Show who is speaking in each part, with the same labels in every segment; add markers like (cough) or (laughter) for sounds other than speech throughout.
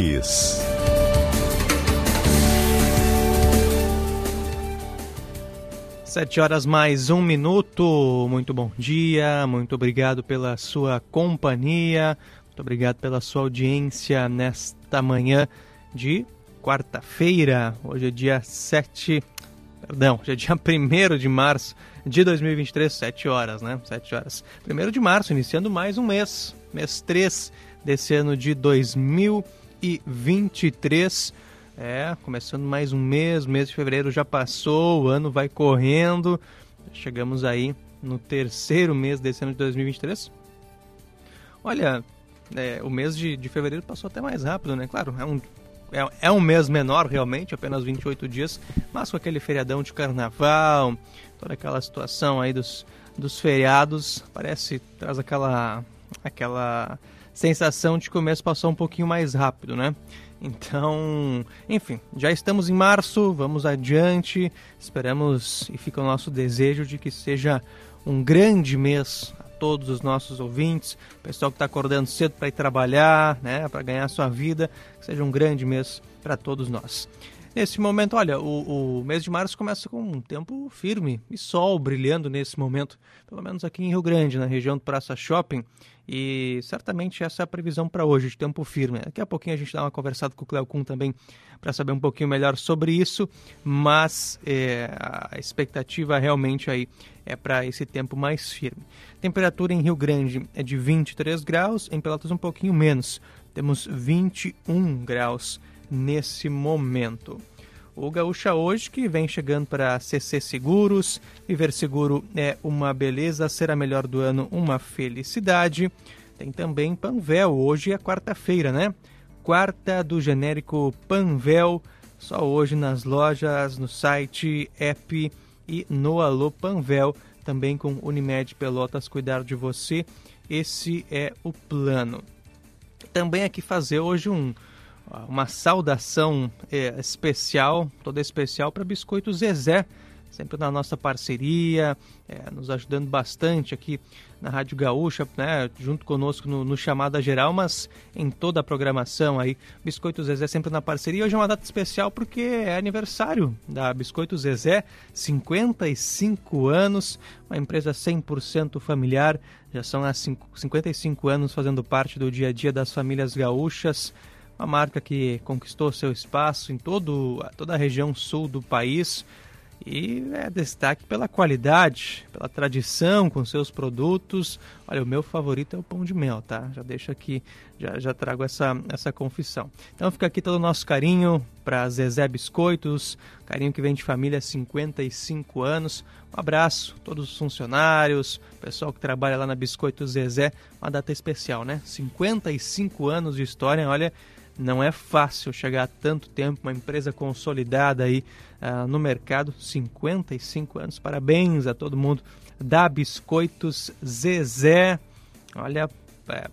Speaker 1: Felipe Baques.
Speaker 2: Sete horas mais um minuto. Muito bom dia, muito obrigado pela sua companhia, muito obrigado pela sua audiência nesta manhã de quarta-feira. Hoje é dia 7, perdão, hoje é dia (laughs) 1 de março de 2023, 7 horas, né? 7 horas. 1 de março, iniciando mais um mês, mês 3 desse ano de 2023. É, começando mais um mês, mês de fevereiro já passou, o ano vai correndo. Chegamos aí no terceiro mês desse ano de 2023. Olha, é, o mês de, de fevereiro passou até mais rápido, né? Claro, é um, é, é, um mês menor realmente, apenas 28 dias, mas com aquele feriadão de carnaval, toda aquela situação aí dos, dos feriados, parece, traz aquela, aquela sensação de que o mês passou um pouquinho mais rápido, né? Então, enfim, já estamos em março, vamos adiante, esperamos e fica o nosso desejo de que seja um grande mês a todos os nossos ouvintes, pessoal que está acordando cedo para ir trabalhar, né, para ganhar sua vida, que seja um grande mês para todos nós. Nesse momento, olha, o, o, mês de março começa com um tempo firme e sol brilhando nesse momento, pelo menos aqui em Rio Grande, na região do Praça Shopping. E certamente essa é a previsão para hoje, de tempo firme. Daqui a pouquinho a gente dá uma conversada com o Cleo Kuhn também para saber um pouquinho melhor sobre isso, mas é, a expectativa realmente aí é para esse tempo mais firme. Temperatura em Rio Grande é de 23 graus, em Pelotas um pouquinho menos. Temos 21 graus nesse momento. O Gaúcha hoje que vem chegando para CC Seguros. Viver seguro é uma beleza, ser a melhor do ano uma felicidade. Tem também Panvel, hoje é quarta-feira, né? Quarta do genérico Panvel, só hoje nas lojas, no site, app e no Alô Panvel, também com Unimed Pelotas cuidar de você. Esse é o plano. Também aqui fazer hoje um uma saudação é, especial, toda especial para Biscoito Zezé, sempre na nossa parceria, é, nos ajudando bastante aqui na Rádio Gaúcha, né, junto conosco no, no, Chamada Geral, mas em toda a programação aí. Biscoito Zezé sempre na parceria. Hoje é uma data especial porque é aniversário da Biscoito Zezé, 55 anos, uma empresa 100% familiar, já são há 55 anos fazendo parte do dia a dia das famílias gaúchas uma marca que conquistou seu espaço em todo, toda a região sul do país e é destaque pela qualidade, pela tradição com seus produtos. Olha, o meu favorito é o pão de mel, tá? Já deixo aqui, já, já trago essa, essa confissão. Então fica aqui todo o nosso carinho para Zezé Biscoitos, carinho que vem de família há 55 anos. Um abraço a todos os funcionários, pessoal que trabalha lá na Biscoitos Zezé, uma data especial, né? 55 anos de história, olha, não é fácil chegar a tanto tempo, uma empresa consolidada aí uh, no mercado, 55 anos. Parabéns a todo mundo da Biscoitos Zezé. Olha, é,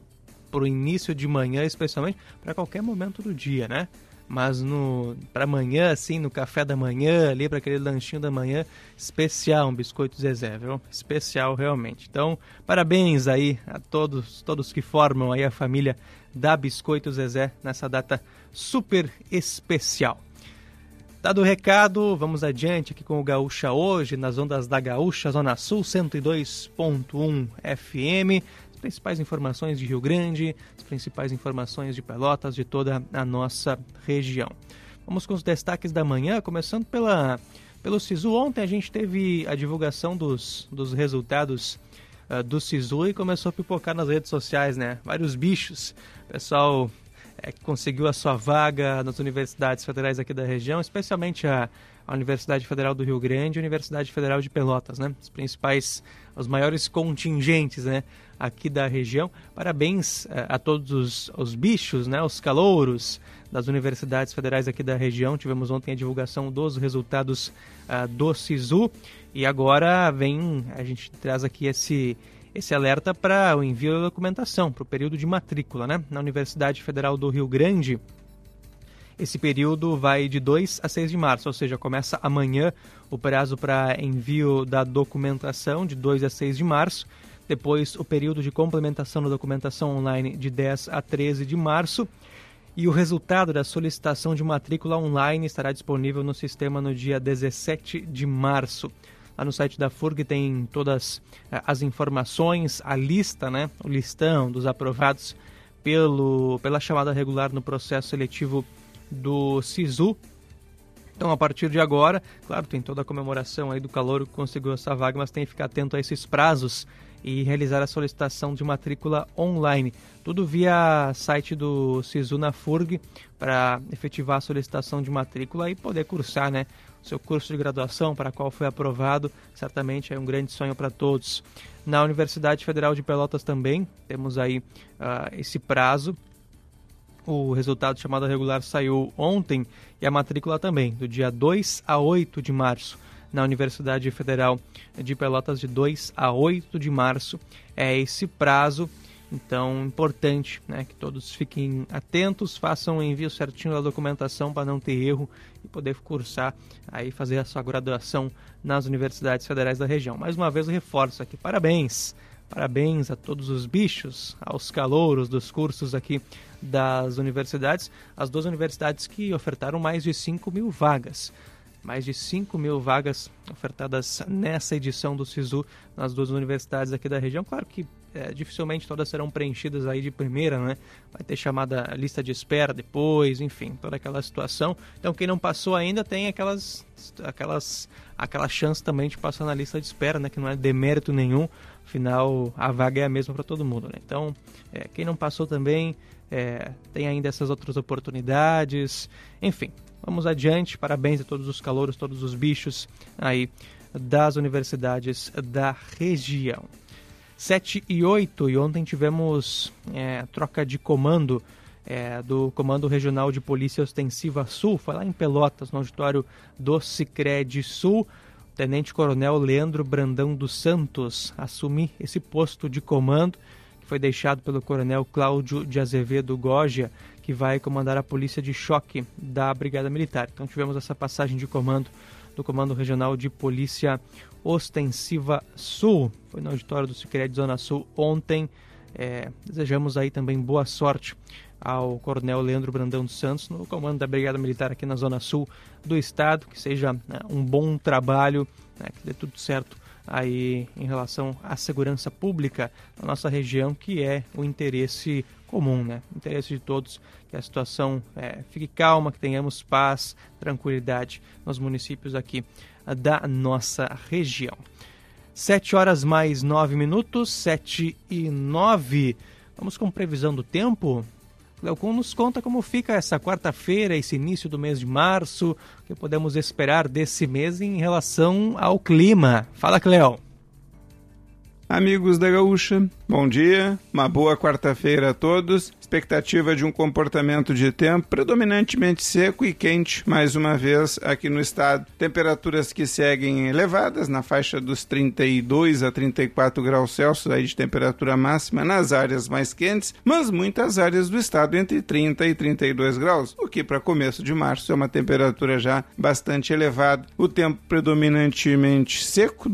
Speaker 2: para o início de manhã, especialmente para qualquer momento do dia, né? Mas no para amanhã, assim, no café da manhã, ali para aquele lanchinho da manhã, especial um biscoito Zezé, viu? Especial realmente. Então, parabéns aí a todos, todos que formam aí a família da Biscoito Zezé nessa data super especial. Dado o recado, vamos adiante aqui com o Gaúcha hoje, nas ondas da Gaúcha, Zona Sul 102.1 FM. Principais informações de Rio Grande, as principais informações de Pelotas, de toda a nossa região. Vamos com os destaques da manhã, começando pela, pelo SISU. Ontem a gente teve a divulgação dos, dos resultados uh, do SISU e começou a pipocar nas redes sociais, né? Vários bichos. O pessoal é, conseguiu a sua vaga nas universidades federais aqui da região, especialmente a a Universidade Federal do Rio Grande e a Universidade Federal de Pelotas, né? Os principais, os maiores contingentes, né? Aqui da região. Parabéns uh, a todos os, os, bichos, né? Os calouros das universidades federais aqui da região. Tivemos ontem a divulgação dos resultados uh, do SISU e agora vem, a gente traz aqui esse esse alerta para o envio da documentação para o período de matrícula, né? Na Universidade Federal do Rio Grande, esse período vai de 2 a 6 de março, ou seja, começa amanhã o prazo para envio da documentação, de 2 a 6 de março. Depois, o período de complementação da documentação online, de 10 a 13 de março. E o resultado da solicitação de matrícula online estará disponível no sistema no dia 17 de março. Lá no site da FURG tem todas eh, as informações, a lista, né, o listão dos aprovados pelo, pela chamada regular no processo seletivo do SISU. Então, a partir de agora, claro, tem toda a comemoração aí do calor que conseguiu essa vaga, mas tem que ficar atento a esses prazos e realizar a solicitação de matrícula online. Tudo via site do SISU na FURG para efetivar a solicitação de matrícula e poder cursar né, seu curso de graduação para qual foi aprovado. Certamente é um grande sonho para todos. Na Universidade Federal de Pelotas também temos aí uh, esse prazo o resultado chamado regular saiu ontem e a matrícula também, do dia 2 a 8 de março, na Universidade Federal de Pelotas, de 2 a 8 de março. É esse prazo, então importante né, que todos fiquem atentos, façam o envio certinho da documentação para não ter erro e poder cursar, aí fazer a sua graduação nas universidades federais da região. Mais uma vez reforço aqui, parabéns! Parabéns a todos os bichos, aos calouros dos cursos aqui das universidades, as duas universidades que ofertaram mais de 5 mil vagas. Mais de 5 mil vagas ofertadas nessa edição do SISU nas duas universidades aqui da região. Claro que é, dificilmente todas serão preenchidas aí de primeira, né? Vai ter chamada lista de espera depois, enfim, toda aquela situação. Então quem não passou ainda tem aquelas, aquelas, aquela chance também de passar na lista de espera, né? Que não é demérito nenhum. Afinal, a vaga é a mesma para todo mundo, né? Então, é, quem não passou também é, tem ainda essas outras oportunidades. Enfim, vamos adiante. Parabéns a todos os calouros, todos os bichos aí das universidades da região. 7 e 8, e ontem tivemos é, troca de comando é, do Comando Regional de Polícia Ostensiva Sul, foi lá em Pelotas, no auditório do Cicred Sul. Tenente Coronel Leandro Brandão dos Santos assumir esse posto de comando foi deixado pelo Coronel Cláudio de Azevedo Gogia, que vai comandar a polícia de choque da Brigada Militar. Então tivemos essa passagem de comando do Comando Regional de Polícia Ostensiva Sul. Foi no auditório do Sicredi Zona Sul ontem. É, desejamos aí também boa sorte ao Coronel Leandro Brandão dos Santos no comando da Brigada Militar aqui na Zona Sul do Estado. Que seja né, um bom trabalho, né, que dê tudo certo aí em relação à segurança pública na nossa região, que é o interesse comum, né? Interesse de todos que a situação é, fique calma, que tenhamos paz, tranquilidade nos municípios aqui da nossa região. Sete horas mais nove minutos, sete e nove. Vamos com previsão do tempo? Cleocon nos conta como fica essa quarta-feira, esse início do mês de março, o que podemos esperar desse mês em relação ao clima. Fala, Cleo.
Speaker 3: Amigos da Gaúcha, bom dia, uma boa quarta-feira a todos expectativa de um comportamento de tempo predominantemente seco e quente, mais uma vez aqui no estado. Temperaturas que seguem elevadas, na faixa dos 32 a 34 graus Celsius aí de temperatura máxima nas áreas mais quentes, mas muitas áreas do estado entre 30 e 32 graus, o que para começo de março é uma temperatura já bastante elevada. O tempo predominantemente seco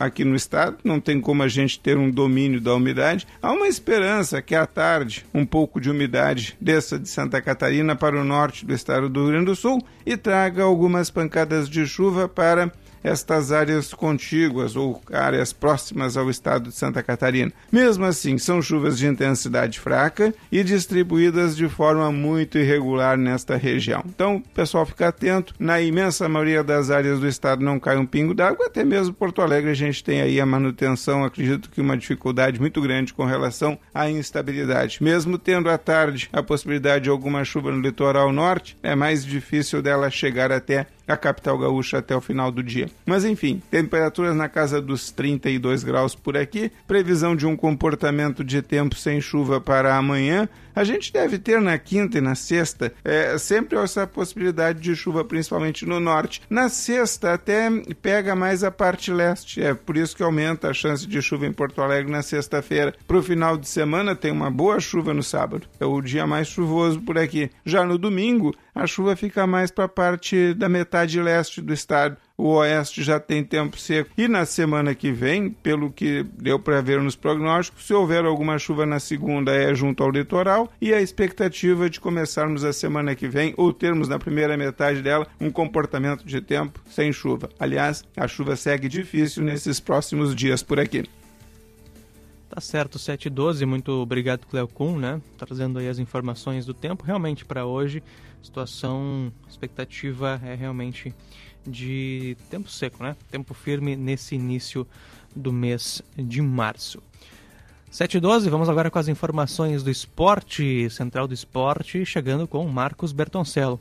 Speaker 3: aqui no estado, não tem como a gente ter um domínio da umidade. Há uma esperança que à tarde, um pouco de umidade desça de Santa Catarina para o norte do estado do Rio Grande do Sul e traga algumas pancadas de chuva para estas áreas contíguas ou áreas próximas ao estado de Santa Catarina. Mesmo assim, são chuvas de intensidade fraca e distribuídas de forma muito irregular nesta região. Então, pessoal, fica atento. Na imensa maioria das áreas do estado não cai um pingo d'água, até mesmo Porto Alegre a gente tem aí a manutenção, acredito que uma dificuldade muito grande com relação à instabilidade. Mesmo tendo à tarde a possibilidade de alguma chuva no litoral norte, é mais difícil dela chegar até a capital gaúcha até o final do dia. Mas enfim, temperaturas na casa dos 32 graus por aqui, previsão de um comportamento de tempo sem chuva para amanhã. A gente deve ter na quinta e na sexta é, sempre essa possibilidade de chuva, principalmente no norte. Na sexta até pega mais a parte leste, é por isso que aumenta a chance de chuva em Porto Alegre na sexta-feira. Para o final de semana tem uma boa chuva no sábado, é o dia mais chuvoso por aqui. Já no domingo, a chuva fica mais para a parte da metade leste do estado o oeste já tem tempo seco. E na semana que vem, pelo que deu para ver nos prognósticos, se houver alguma chuva na segunda é junto ao litoral e a expectativa de começarmos a semana que vem, ou termos na primeira metade dela, um comportamento de tempo sem chuva. Aliás, a chuva segue difícil nesses próximos dias por aqui.
Speaker 2: Tá certo, 7 e 12, muito obrigado, Cleo Kuhn, né? Trazendo aí as informações do tempo. Realmente, para hoje, situação, expectativa é realmente de tempo seco, né? Tempo firme nesse início do mês de março. 7 e 12, vamos agora com as informações do esporte, Central do Esporte, chegando com Marcos Bertoncello.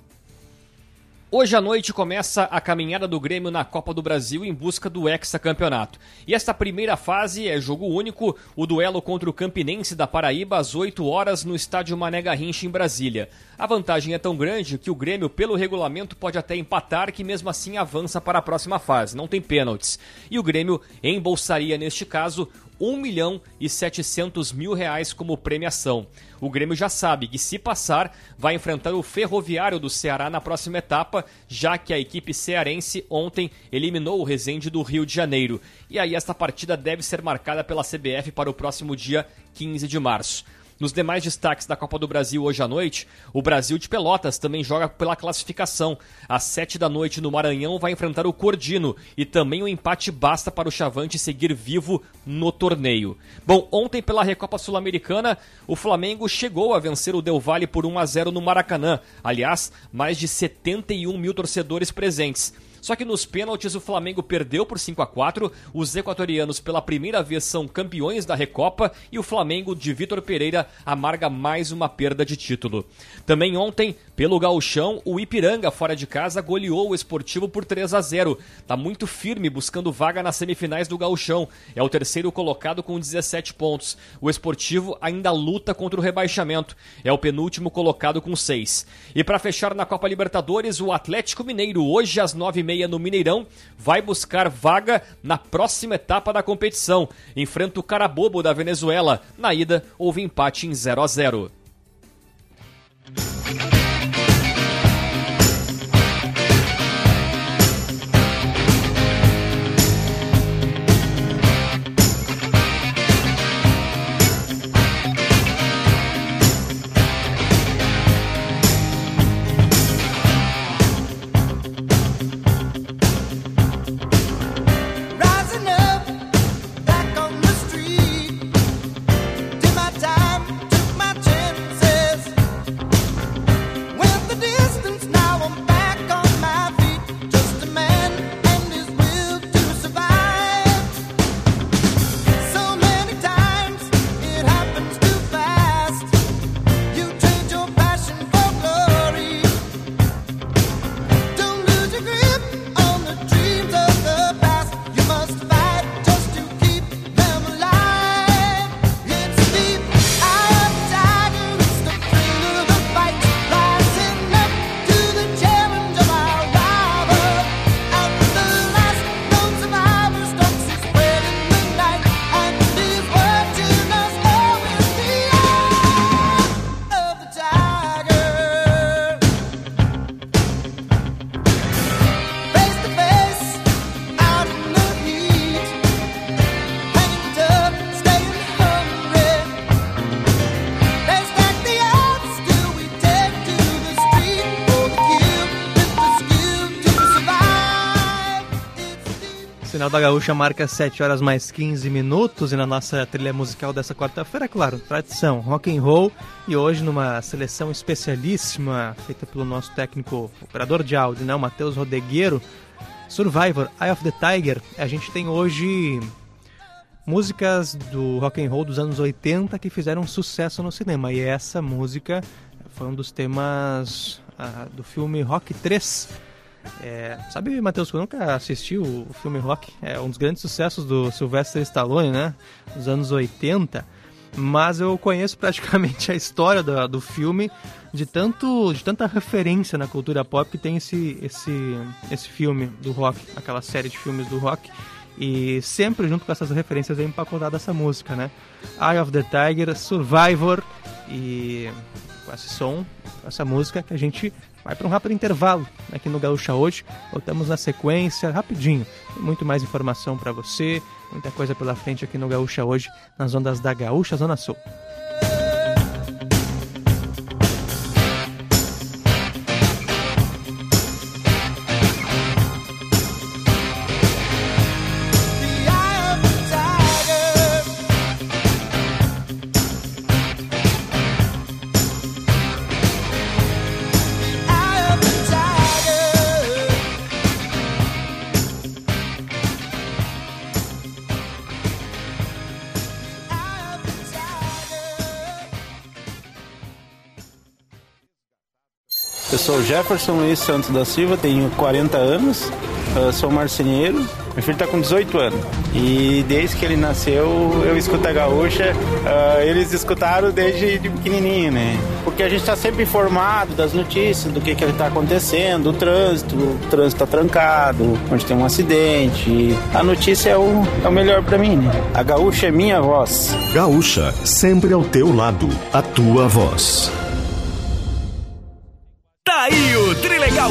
Speaker 4: Hoje à noite começa a caminhada do Grêmio na Copa do Brasil em busca do hexacampeonato. E esta primeira fase é jogo único, o duelo contra o Campinense da Paraíba às 8 horas no estádio Mané Garrincha em Brasília. A vantagem é tão grande que o Grêmio, pelo regulamento, pode até empatar, que mesmo assim avança para a próxima fase, não tem pênaltis. E o Grêmio embolsaria, neste caso, 1 milhão e 700 mil reais como premiação. O Grêmio já sabe que, se passar, vai enfrentar o Ferroviário do Ceará na próxima etapa, já que a equipe cearense ontem eliminou o Resende do Rio de Janeiro. E aí, esta partida deve ser marcada pela CBF para o próximo dia 15 de março. Nos demais destaques da Copa do Brasil hoje à noite, o Brasil de Pelotas também joga pela classificação. Às sete da noite no Maranhão vai enfrentar o Cordino e também o empate basta para o Chavante seguir vivo no torneio. Bom, ontem pela Recopa Sul-Americana, o Flamengo chegou a vencer o Del Valle por 1 a 0 no Maracanã. Aliás, mais de 71 mil torcedores presentes. Só que nos pênaltis o Flamengo perdeu por 5 a 4 os equatorianos pela primeira vez são campeões da Recopa e o Flamengo de Vitor Pereira amarga mais uma perda de título. Também ontem, pelo gauchão, o Ipiranga fora de casa goleou o Esportivo por 3 a 0 Tá muito firme buscando vaga nas semifinais do gauchão. É o terceiro colocado com 17 pontos. O Esportivo ainda luta contra o rebaixamento. É o penúltimo colocado com 6. E para fechar na Copa Libertadores, o Atlético Mineiro, hoje às 9h30 meia no Mineirão, vai buscar vaga na próxima etapa da competição. Enfrenta o Carabobo da Venezuela. Na ida, houve empate em 0 a 0.
Speaker 2: Sinal da Gaúcha marca 7 horas mais 15 minutos e na nossa trilha musical dessa quarta-feira, claro, tradição, rock and roll e hoje numa seleção especialíssima feita pelo nosso técnico operador de áudio, né, o Matheus Rodegueiro, Survivor, Eye of the Tiger. A gente tem hoje músicas do rock and roll dos anos 80 que fizeram sucesso no cinema e essa música foi um dos temas uh, do filme Rock 3 É, sabe, Matheus, que eu nunca assisti o filme Rock. É um dos grandes sucessos do Sylvester Stallone, né? Dos anos 80. Mas eu conheço praticamente (laughs) a história do, do filme de, tanto, de tanta referência na cultura pop que tem esse, esse, esse filme do rock, aquela série de filmes do rock. E sempre junto com essas referências vem empacotada essa música, né? Eye of the Tiger, Survivor e com esse som, com essa música que a gente vai para um rápido intervalo aqui no Gaúcha hoje. Voltamos na sequência, rapidinho. Tem muito mais informação para você, muita coisa pela frente aqui no Gaúcha hoje, nas ondas da Gaúcha Zona Sul.
Speaker 5: Sou Jefferson Luiz Santos da Silva, tenho 40 anos, sou marceneiro. Meu filho está com 18 anos. E desde que ele nasceu, eu escuto a gaúcha. Uh, eles escutaram desde de pequenininho, né? Porque a gente está sempre informado das notícias, do que que está acontecendo, o trânsito, o trânsito está trancado, onde tem um acidente. A notícia é o, é o melhor para mim, né? A gaúcha é minha voz.
Speaker 1: Gaúcha, sempre ao teu lado, a tua voz.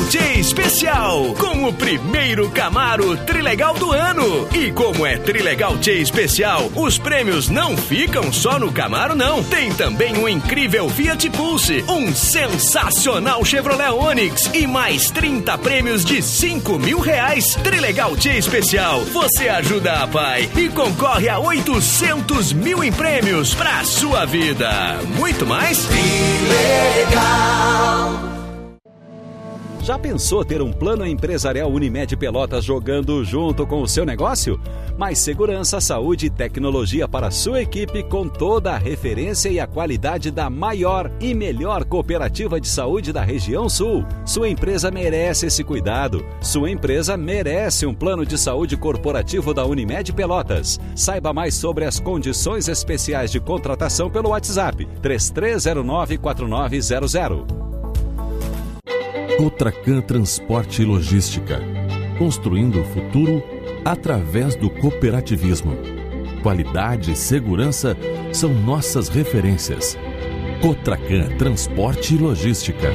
Speaker 6: T Especial, com o primeiro Camaro Trilegal do ano. E como é Trilegal T Especial, os prêmios não ficam só no Camaro, não. Tem também um incrível Fiat Pulse, um sensacional Chevrolet Onix e mais 30 prêmios de 5 mil reais. Trilegal T Especial, você ajuda a pai e concorre a 800 mil em prêmios pra sua vida. Muito mais?
Speaker 7: Trilegal.
Speaker 8: Já pensou ter um plano empresarial Unimed Pelotas jogando junto com o seu negócio? Mais segurança, saúde e tecnologia para a sua equipe com toda a referência e a qualidade da maior e melhor cooperativa de saúde da região sul. Sua empresa merece esse cuidado. Sua empresa merece um plano de saúde corporativo da Unimed Pelotas. Saiba mais sobre as condições especiais de contratação pelo WhatsApp 3309 4900.
Speaker 9: Cotracan Transporte e Logística. Construindo o futuro através do cooperativismo. Qualidade e segurança são nossas referências. Cotracan Transporte e Logística.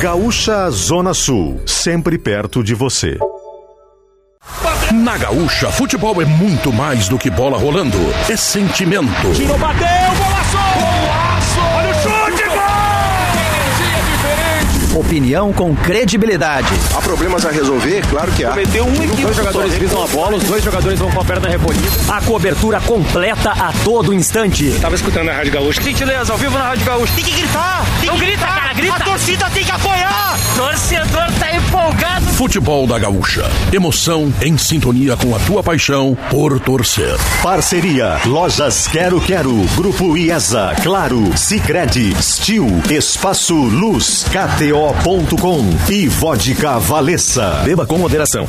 Speaker 1: Gaúcha Zona Sul, sempre perto de você.
Speaker 10: Na Gaúcha, futebol é muito mais do que bola rolando. É sentimento.
Speaker 11: Tirou, bateu, golaço!
Speaker 12: Opinião com credibilidade.
Speaker 13: Há problemas a resolver? Claro que há.
Speaker 14: Cometeu um equipe. Dois jogadores visam a bola, os dois jogadores vão com a perna recolhida.
Speaker 12: A cobertura completa a todo instante.
Speaker 15: Tava escutando a Rádio Gaúcha.
Speaker 16: Gentileza, ao vivo na Rádio Gaúcha.
Speaker 17: Tem que gritar! Tem
Speaker 16: Não
Speaker 17: que
Speaker 16: grita,
Speaker 17: gritar.
Speaker 16: cara, grita!
Speaker 17: A torcida tem que apoiar!
Speaker 16: Torcedor tá empolgado.
Speaker 10: Futebol da Gaúcha. Emoção em sintonia com a tua paixão por torcer.
Speaker 1: Parceria Lojas Quero Quero, Grupo IESA, Claro, Sicredi, Stil, Espaço Luz, KTO.com e Vodka Valessa.
Speaker 10: Beba com moderação.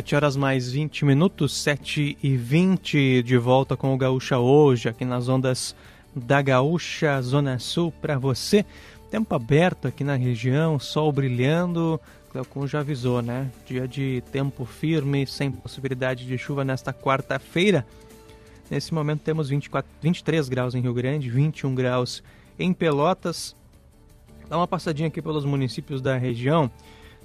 Speaker 2: Sete horas mais 20 minutos, 7 e 20 de volta com o Gaúcha hoje, aqui nas ondas da Gaúcha Zona Sul para você. Tempo aberto aqui na região, sol brilhando, Cleocon já avisou, né? Dia de tempo firme, sem possibilidade de chuva nesta quarta-feira. Nesse momento temos 24, 23 graus em Rio Grande, 21 graus em Pelotas. Dá uma passadinha aqui pelos municípios da região.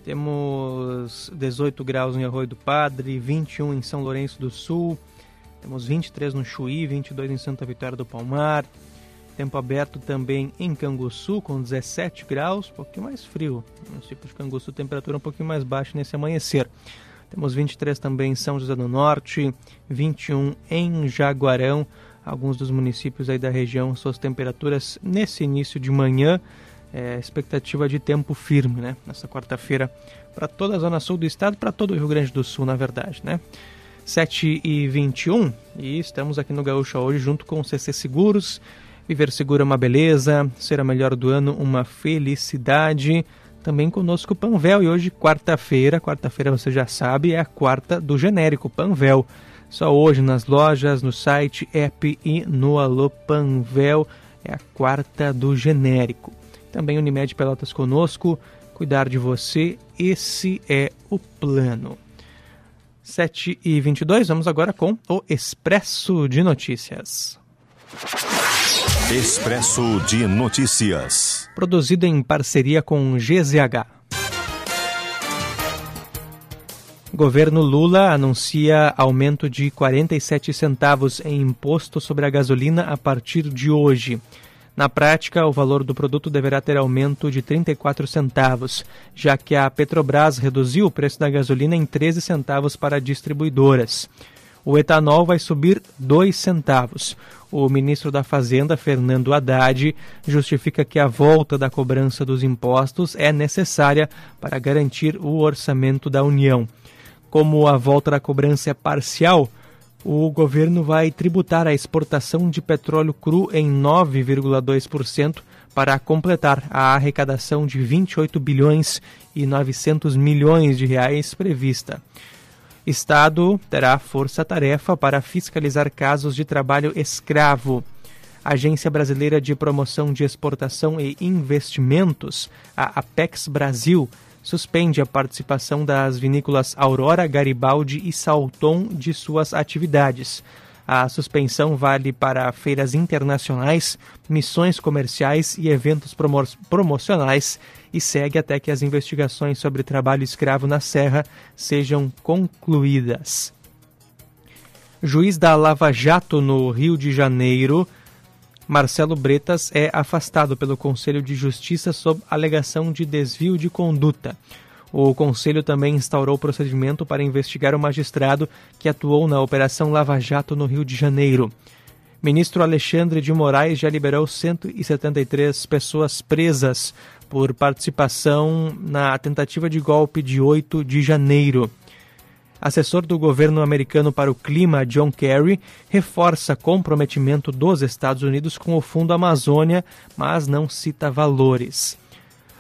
Speaker 2: Temos 18 graus em Arroio do Padre, 21 em São Lourenço do Sul, temos 23 no Chuí, 22 em Santa Vitória do Palmar. Tempo aberto também em Canguçu, com 17 graus, um pouquinho mais frio. No tipo de Canguçu, temperatura um pouquinho mais baixa nesse amanhecer. Temos 23 também em São José do Norte, 21 em Jaguarão. Alguns dos municípios aí da região, suas temperaturas nesse início de manhã. É, expectativa de tempo firme, né? Nessa quarta-feira, para toda a zona sul do estado, para todo o Rio Grande do Sul, na verdade, né? 7 e 21 e estamos aqui no Gaúcha hoje junto com o CC Seguros. Viver seguro é uma beleza, ser a melhor do ano uma felicidade. Também conosco o Panvel e hoje, quarta-feira, quarta-feira você já sabe, é a quarta do genérico Panvel. Só hoje nas lojas, no site, app e no Alô Panvel é a quarta do genérico. Também Unimed Pelotas conosco, cuidar de você, esse é o plano. 7 e 22 vamos agora com o Expresso de Notícias.
Speaker 1: Expresso de Notícias.
Speaker 2: Produzido em parceria com GZH. Governo Lula anuncia aumento de 47 centavos em imposto sobre a gasolina a partir de hoje. Na prática, o valor do produto deverá ter aumento de 34 centavos, já que a Petrobras reduziu o preço da gasolina em 13 centavos para distribuidoras. O etanol vai subir 2 centavos. O ministro da Fazenda, Fernando Haddad, justifica que a volta da cobrança dos impostos é necessária para garantir o orçamento da União. Como a volta da cobrança é parcial, o governo vai tributar a exportação de petróleo cru em 9,2% para completar a arrecadação de 28 bilhões e 900 milhões de reais prevista. Estado terá força-tarefa para fiscalizar casos de trabalho escravo. Agência Brasileira de Promoção de Exportação e Investimentos, a Apex Brasil, suspende a participação das vinícolas Aurora, Garibaldi e Salton de suas atividades. A suspensão vale para feiras internacionais, missões comerciais e eventos promo promocionais e segue até que as investigações sobre trabalho escravo na Serra sejam concluídas. Juiz da Lava Jato no Rio de Janeiro Marcelo Bretas é afastado pelo Conselho de Justiça sob alegação de desvio de conduta. O Conselho também instaurou procedimento para investigar o magistrado que atuou na Operação Lava Jato no Rio de Janeiro. Ministro Alexandre de Moraes já liberou 173 pessoas presas por participação na tentativa de golpe de 8 de janeiro. Assessor do governo americano para o clima, John Kerry, reforça comprometimento dos Estados Unidos com o Fundo Amazônia, mas não cita valores.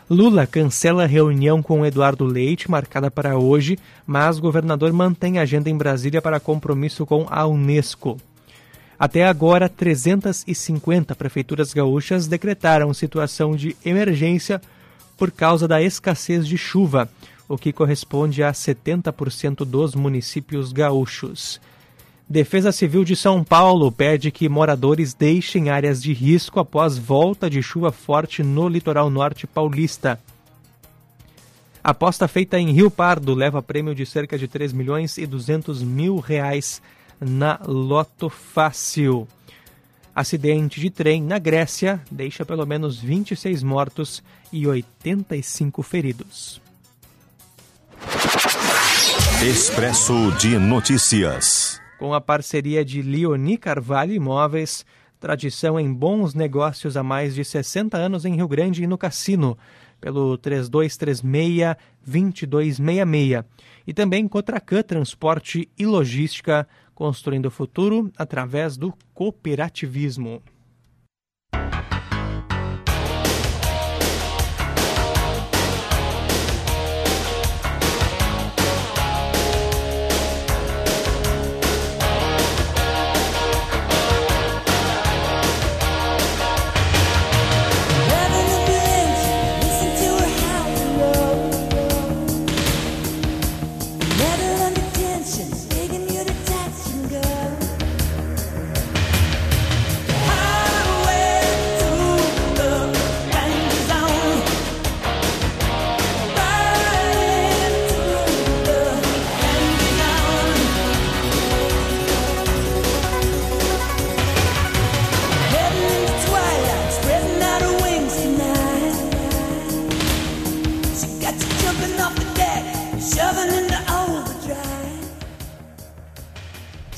Speaker 2: Lula cancela reunião com Eduardo Leite, marcada para hoje, mas governador mantém agenda em Brasília para compromisso com a Unesco. Até agora, 350 prefeituras gaúchas decretaram situação de emergência por causa da escassez de chuva o que corresponde a 70% dos municípios gaúchos. Defesa Civil de São Paulo pede que moradores deixem áreas de risco após volta de chuva forte no litoral norte paulista. Aposta feita em Rio Pardo leva prêmio de cerca de 3 milhões e 200 mil reais na Loto Fácil. Acidente de trem na Grécia deixa pelo menos 26 mortos e 85 feridos.
Speaker 1: Expresso de Notícias.
Speaker 2: Com a parceria de Leoni Carvalho Imóveis, tradição em bons negócios há mais de 60 anos em Rio Grande e no Cassino, pelo 3236-2266. E também Cotracan Transporte e Logística, construindo o futuro através do cooperativismo.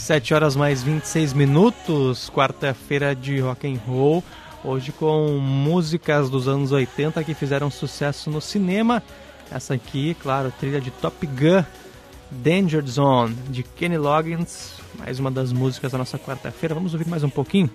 Speaker 2: Sete horas mais 26 minutos, quarta-feira de rock and roll. Hoje com músicas dos anos 80 que fizeram sucesso no cinema. Essa aqui, claro, trilha de Top Gun, Danger Zone, de Kenny Loggins. Mais uma das músicas da nossa quarta-feira. Vamos ouvir mais um pouquinho?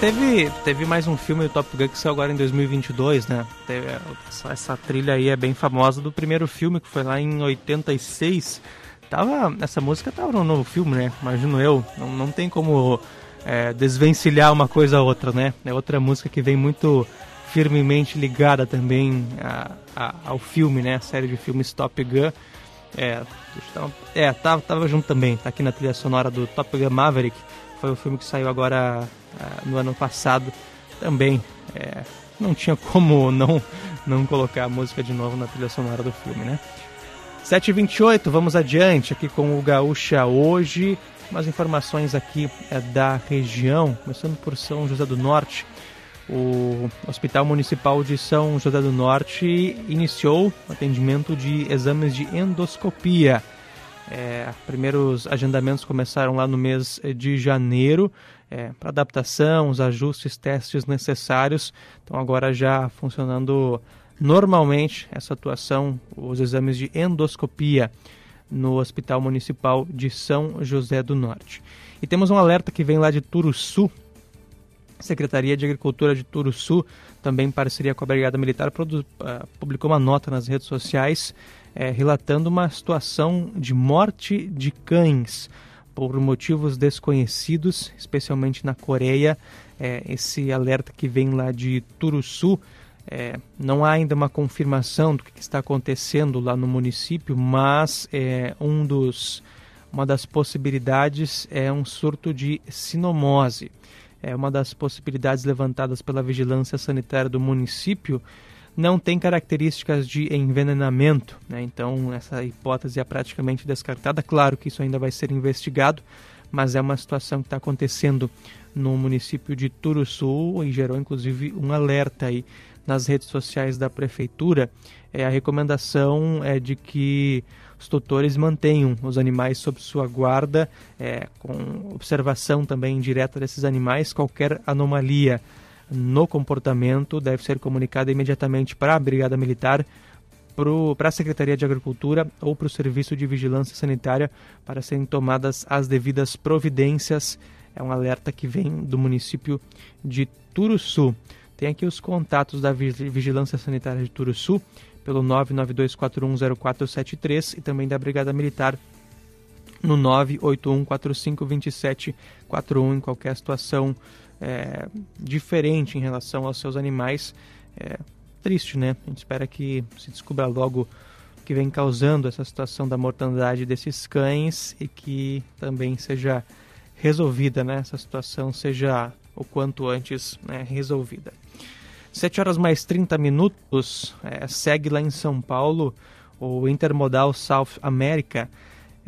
Speaker 2: Teve, teve mais um filme do Top Gun que saiu agora em 2022, né? Teve, essa, trilha aí é bem famosa do primeiro filme, que foi lá em 86. Tava, essa música tava no novo filme, né? Imagino eu. Não, não tem como é, desvencilhar uma coisa a outra, né? É outra música que vem muito firmemente ligada também a, a, ao filme, né? A série de filmes Top Gun. É, é tava, tava junto também, tá aqui na trilha sonora do Top Gun Maverick. Foi o filme que saiu agora uh, no ano passado também. É, não tinha como não, não colocar a música de novo na trilha sonora do filme, né? 7h28, vamos adiante aqui com o Gaúcha hoje. Umas informações aqui é, da região, começando por São José do Norte. O Hospital Municipal de São José do Norte iniciou o atendimento de exames de endoscopia. É, primeiros agendamentos começaram lá no mês de janeiro é, para adaptação, os ajustes, testes necessários. Então agora já funcionando normalmente essa atuação, os exames de endoscopia no Hospital Municipal de São José do Norte. E temos um alerta que vem lá de Turuçu, Secretaria de Agricultura de Turuçu, também em parceria com a Brigada Militar, ah, publicou uma nota nas redes sociais é, relatando uma situação de morte de cães por motivos desconhecidos, especialmente na Coreia. É, esse alerta que vem lá de Turuçu, é, não há ainda uma confirmação do que está acontecendo lá no município, mas é, um dos, uma das possibilidades é um surto de sinomose. É uma das possibilidades levantadas pela vigilância sanitária do município não tem características de envenenamento, né? então essa hipótese é praticamente descartada. Claro que isso ainda vai ser investigado, mas é uma situação que está acontecendo no município de Turuçu e gerou inclusive um alerta aí nas redes sociais da prefeitura. É, a recomendação é de que os tutores mantenham os animais sob sua guarda, é, com observação também direta desses animais, qualquer anomalia no comportamento deve ser comunicada imediatamente para a Brigada Militar, para a Secretaria de Agricultura ou para o Serviço de Vigilância Sanitária para serem tomadas as devidas providências. É um alerta que vem do município de Turuçu. Tem aqui os contatos da Vigilância Sanitária de Turuçu pelo 992410473 e também da Brigada Militar no 981452741 em qualquer situação é, diferente em relação aos seus animais. É triste, né? A gente espera que se descubra logo o que vem causando essa situação da mortandade desses cães e que também seja resolvida, né? Essa situação seja o quanto antes né, resolvida. 7 horas mais 30 minutos, é, segue lá em São Paulo o Intermodal South America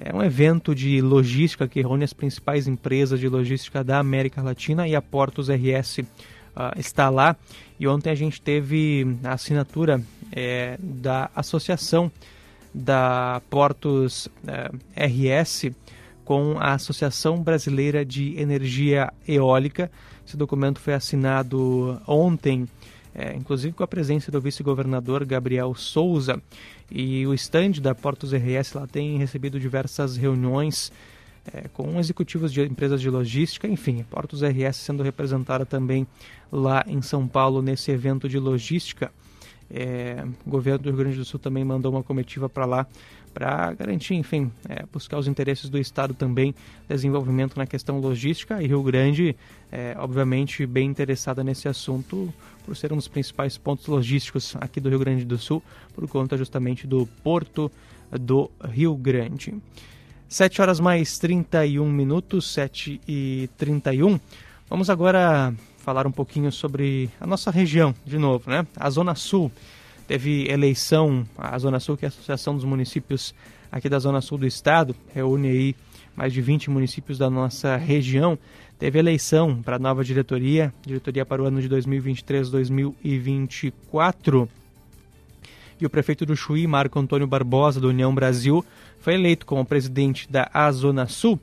Speaker 2: é um evento de logística que reúne as principais empresas de logística da América Latina e a Portos RS uh, ah, está lá. E ontem a gente teve a assinatura é, da Associação da Portos eh, RS com a Associação Brasileira de Energia Eólica. Esse documento foi assinado ontem, é, inclusive com a presença do vice-governador Gabriel Souza. E o estande da Portos RS lá tem recebido diversas reuniões é, com executivos de empresas de logística, enfim, Portos RS sendo representada também lá em São Paulo nesse evento de logística. É, o governo do Rio Grande do Sul também mandou uma comitiva para lá para garantir, enfim, é, buscar os interesses do Estado também, desenvolvimento na questão logística e Rio Grande, é, obviamente, bem interessada nesse assunto por ser um dos principais pontos logísticos aqui do Rio Grande do Sul, por conta justamente do Porto do Rio Grande. 7 horas mais 31 minutos, 7 e 31. Vamos agora falar um pouquinho sobre a nossa região, de novo, né? A Zona Sul teve eleição, a Zona Sul, que é a Associação dos Municípios aqui da Zona Sul do Estado, reúne aí mais de 20 municípios da nossa região, teve eleição para a nova diretoria, diretoria para o ano de 2023-2024. E o prefeito do Chuí, Marco Antônio Barbosa, do União Brasil, foi eleito como presidente da A Zona Sul.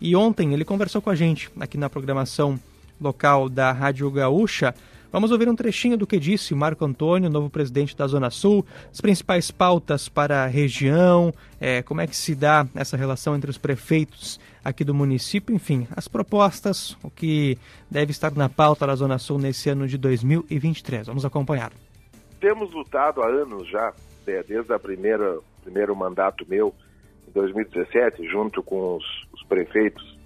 Speaker 2: E ontem ele conversou com a gente aqui na programação local da Rádio Gaúcha Vamos ouvir um trechinho do que disse Marco Antônio, novo presidente da Zona Sul, as principais pautas para a região, é, como é que se dá essa relação entre os prefeitos aqui do município, enfim, as propostas, o que deve estar na pauta da Zona Sul nesse ano de 2023. Vamos acompanhar.
Speaker 7: Temos lutado há anos já, né, desde a primeira primeiro mandato meu, em 2017, junto com os, os prefeitos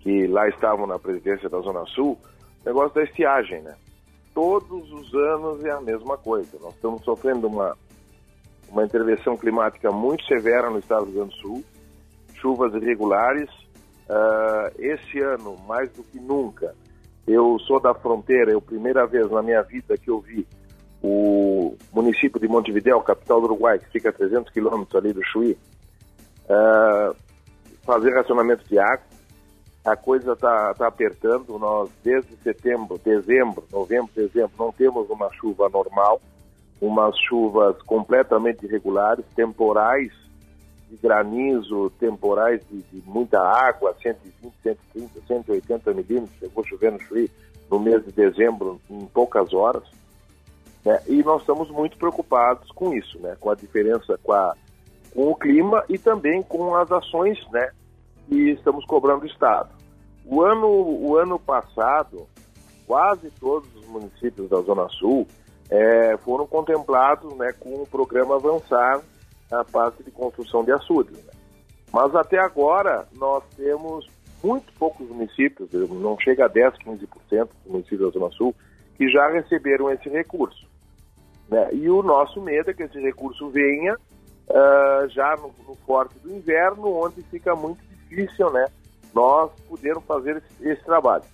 Speaker 7: que lá estavam na presidência da Zona Sul, negócio da estiagem, né? Todos os anos é a mesma coisa. Nós estamos sofrendo uma, uma intervenção climática muito severa no estado do Rio Grande do Sul, chuvas irregulares. Uh, esse ano, mais do que nunca, eu sou da fronteira, é a primeira vez na minha vida que eu vi o município de Montevideo, capital do Uruguai, que fica a 300 quilômetros ali do Chuí, uh, fazer racionamento de água a coisa está tá apertando. Nós, desde setembro, dezembro, novembro, dezembro, não temos uma chuva normal, umas chuvas completamente irregulares, temporais de granizo, temporais de, de muita água, 120, 130, 180 milímetros, chegou a chover no mês de dezembro, em poucas horas. Né? E nós estamos muito preocupados com isso, né? com a diferença com, a, com o clima e também com as ações né? Que estamos cobrando do Estado. O ano, o ano passado, quase todos os municípios da Zona Sul é, foram contemplados né, com o programa Avançar na parte de construção de açudes. Né? Mas até agora nós temos muito poucos municípios, não chega a 10, 15% dos municípios da Zona Sul, que já receberam esse recurso. Né? E o nosso medo é que esse recurso venha uh, já no, no forte do inverno, onde fica muito difícil né, nós podermos fazer esse, esse, trabalho.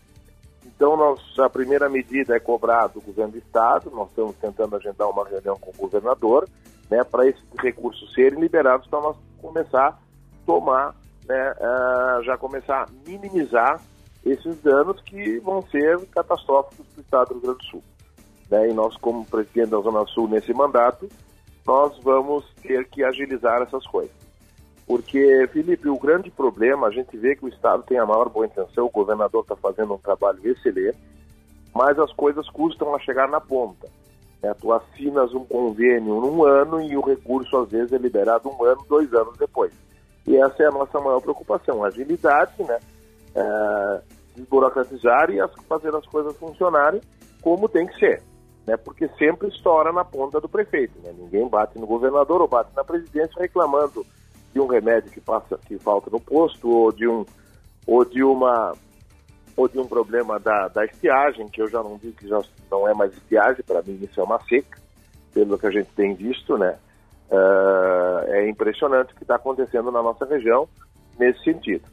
Speaker 7: Então, nós, a primeira medida é cobrar do governo do Estado, nós estamos tentando agendar uma reunião com o governador, né, para esses recursos serem liberados, para nós começar a tomar, né, uh, já começar a minimizar esses danos que vão ser catastróficos para o Estado do Rio Grande do Sul. Né, e nós, como presidente da Zona Sul nesse mandato, nós vamos ter que agilizar essas coisas. Porque, Felipe, o grande problema, a gente vê que o Estado tem a maior boa intenção, o governador está fazendo um trabalho excelente, mas as coisas custam a chegar na ponta. Né? Tu assinas um convênio num ano e o recurso, às vezes, é liberado um ano, dois anos depois. E essa é a nossa maior preocupação, agilidade, né? É, desburocratizar e as, fazer as coisas funcionarem como tem que ser. Né? Porque sempre estoura na ponta do prefeito. Né? Ninguém bate no governador ou bate na presidência reclamando de um remédio que passa que falta no posto ou de um ou de uma ou de um problema da, da estiagem que eu já não digo que já não é mais estiagem para mim isso é uma seca pelo que a gente tem visto né? Uh, é impressionante o que está acontecendo na nossa região nesse sentido.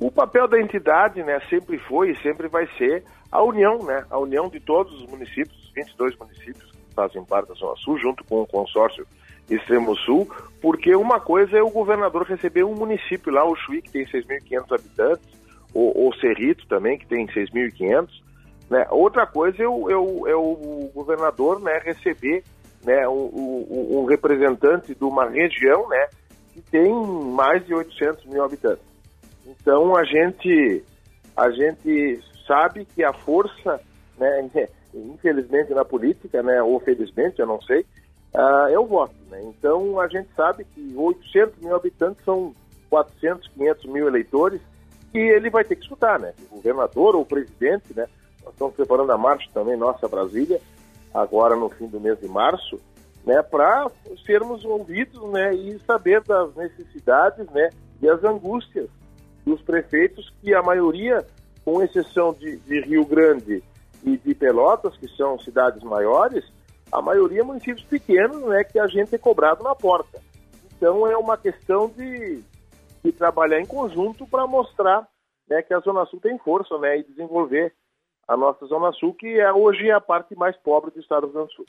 Speaker 7: O papel da entidade né sempre foi e sempre vai ser a união né? A união de todos os municípios 22 municípios que fazem parte da Zona Sul junto com o consórcio extremo sul, porque uma coisa é o governador receber um município lá, o Chuí, que tem 6.500 habitantes, ou, ou Cerrito também, que tem 6.500, né? Outra coisa é o, é o, é o governador né, receber né, um, um, representante de uma região, né, que tem mais de 800 mil habitantes. Então a gente a gente sabe que a força, né, (laughs) infelizmente na política, né, ou felizmente, eu não sei, uh, o voto. Né? Então a gente sabe que 800 mil habitantes são 400, 500 mil eleitores que ele vai ter que escutar, né? O governador ou o presidente, né? Nós estamos preparando a marcha também, nossa Brasília, agora no fim do mês de março, né? Para sermos ouvidos, né? E saber das necessidades, né? E as angústias dos prefeitos, que a maioria, com exceção de, de Rio Grande e de Pelotas, que são cidades maiores, a maioria é municípios pequenos, né? Que a gente é cobrado na porta. Então é uma questão de e trabalhar em conjunto para mostrar né, que a Zona Sul tem força né, e desenvolver a nossa Zona Sul, que é hoje a parte mais pobre do estado do Rio Grande do Sul.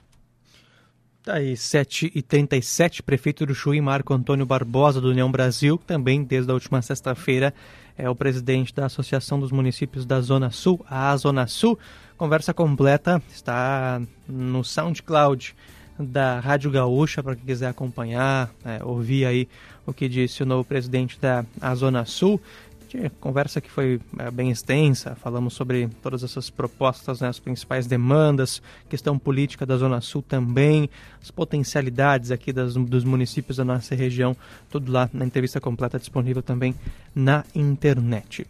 Speaker 2: Tá aí, 7h37, prefeito do Chuí, Marco Antônio Barbosa, do União Brasil, também desde a última sexta-feira é o presidente da Associação dos Municípios da Zona Sul, a Zona Sul. Conversa completa está no SoundCloud da Rádio Gaúcha, para quem quiser acompanhar, é, ouvir aí o que disse o novo presidente da Zona Sul. Conversa que foi é, bem extensa, falamos sobre todas essas propostas, né, as principais demandas, questão política da Zona Sul também, as potencialidades aqui das, dos municípios da nossa região, tudo lá na entrevista completa disponível também na internet.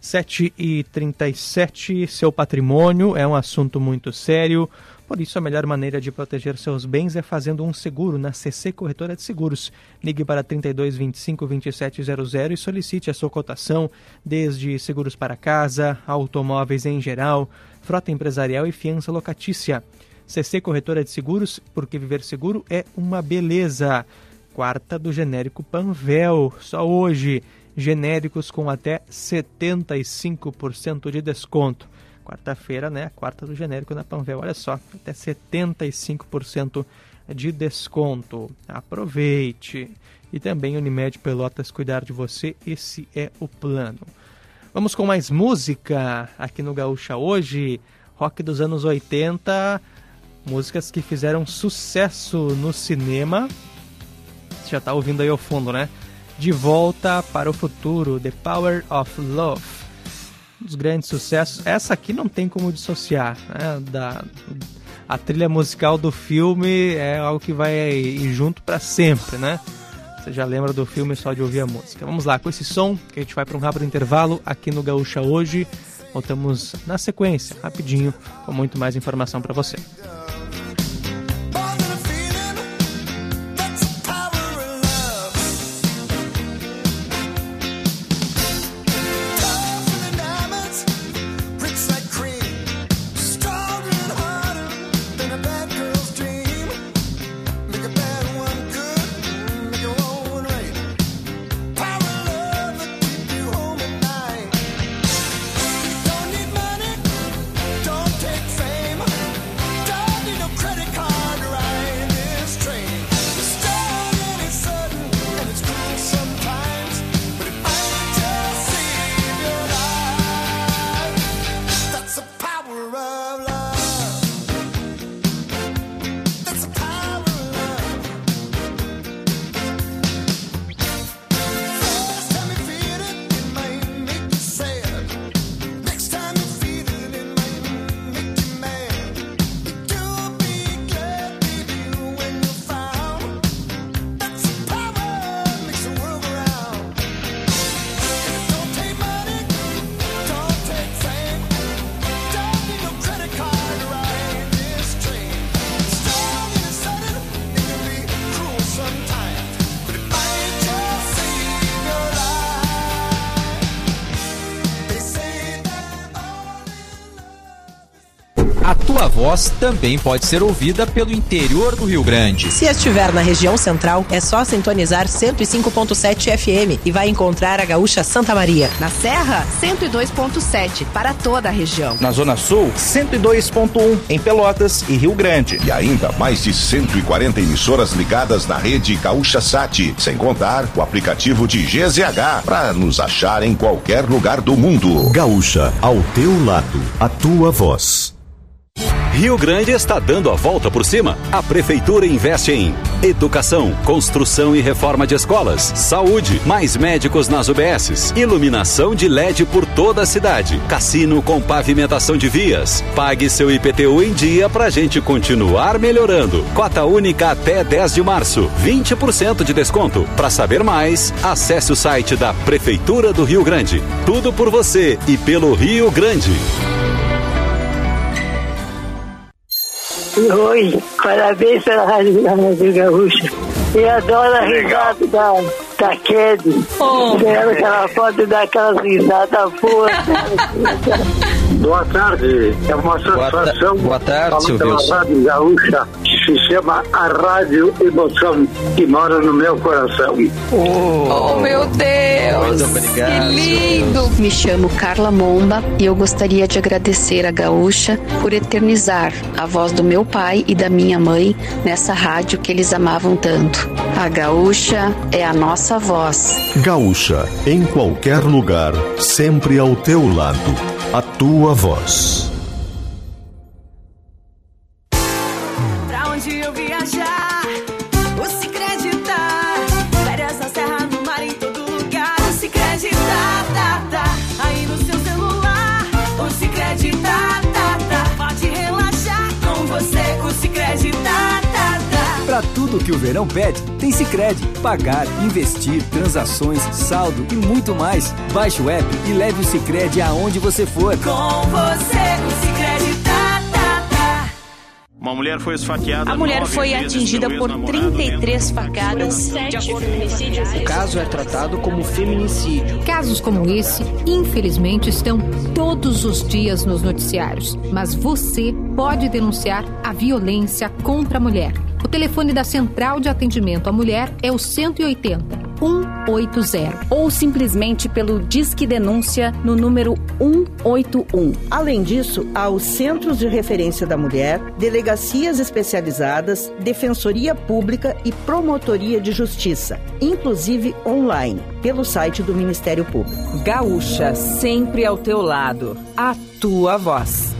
Speaker 2: 7 e 37 seu patrimônio é um assunto muito sério. Por isso, a melhor maneira de proteger seus bens é fazendo um seguro na CC Corretora de Seguros. Ligue para 32 25 2700 e solicite a sua cotação, desde seguros para casa, automóveis em geral, frota empresarial e fiança locatícia. CC Corretora de Seguros, porque viver seguro é uma beleza. Quarta do genérico Panvel, só hoje. Genéricos com até 75% de desconto. Quarta-feira, né? Quarta do genérico na Panvel. Olha só, até 75% de desconto. Aproveite. E também Unimed Pelotas cuidar de você, esse é o plano. Vamos com mais música aqui no Gaúcha hoje. Rock dos anos 80, músicas que fizeram sucesso no cinema. Você já está ouvindo aí ao fundo, né? De volta para o futuro, The Power of Love dos grandes sucessos. Essa aqui não tem como dissociar, né? Da, a trilha musical do filme é algo que vai ir junto para sempre, né? Você já lembra do filme só de ouvir a música. Vamos lá, com esse som que a gente vai para um rápido intervalo aqui no Gaúcha hoje. Voltamos na sequência, rapidinho, com muito mais informação para você.
Speaker 15: Voz também pode ser ouvida pelo interior do Rio Grande.
Speaker 18: Se estiver na região central, é só sintonizar 105.7 FM e vai encontrar a Gaúcha Santa Maria.
Speaker 19: Na Serra, 102.7 para toda a região.
Speaker 20: Na Zona Sul, 102.1 em Pelotas e Rio Grande.
Speaker 21: E ainda mais de 140 emissoras ligadas na rede Gaúcha Sat, sem contar o aplicativo de GZH para nos achar em qualquer lugar do mundo.
Speaker 1: Gaúcha, ao teu lado, a tua voz.
Speaker 8: Rio Grande está dando a volta por cima. A Prefeitura investe em educação, construção e reforma de escolas, saúde, mais médicos nas UBSs, iluminação de LED por toda a cidade, cassino com pavimentação de vias. Pague seu IPTU em dia para a gente continuar melhorando. Cota única até 10 de março, 20% de desconto. Para saber mais, acesse o site da Prefeitura do Rio Grande. Tudo por você e pelo Rio Grande.
Speaker 22: Oi, parabéns pela Rádio, Rádio Gaúcha. E adoro a risada da, da Ked. Oh, que ela pode dar aquelas risadas boas. (laughs)
Speaker 23: Boa tarde, é uma satisfação.
Speaker 15: Boa, tarde,
Speaker 23: falar
Speaker 15: Silvio.
Speaker 23: pela Rádio Gaúcha, que se chama a Rádio Emoção, que mora no meu coração.
Speaker 19: Oh, meu Deus!
Speaker 15: Muito obrigado.
Speaker 19: Que lindo!
Speaker 24: Me chamo Carla Momba e eu gostaria de agradecer a Gaúcha por eternizar a voz do meu pai e da minha mãe nessa rádio que eles amavam tanto. A Gaúcha é a nossa voz.
Speaker 1: Gaúcha, em qualquer lugar, sempre ao teu lado. A tua voz.
Speaker 25: Tudo que o verão pede, tem Sicredi. Pagar, investir, transações, saldo e muito mais. Baixe o app e leve o Sicredi aonde você for.
Speaker 26: Com você, o Cicred.
Speaker 5: Uma mulher foi esfaqueada.
Speaker 27: A mulher foi atingida por
Speaker 5: ex-namorado
Speaker 27: 33 facadas. De acordo com
Speaker 28: O caso é tratado como feminicídio.
Speaker 29: Casos como esse, infelizmente, estão todos os dias nos noticiários. Mas você pode denunciar a violência contra a mulher. O telefone da Central de Atendimento à Mulher é o 180 180.
Speaker 30: Ou simplesmente pelo Disque Denúncia no número 181.
Speaker 31: Além disso, há os Centros de Referência da Mulher, delegacias especializadas, defensoria pública e promotoria de justiça, inclusive online, pelo site do Ministério Público.
Speaker 32: Gaúcha, sempre ao teu lado. A tua voz.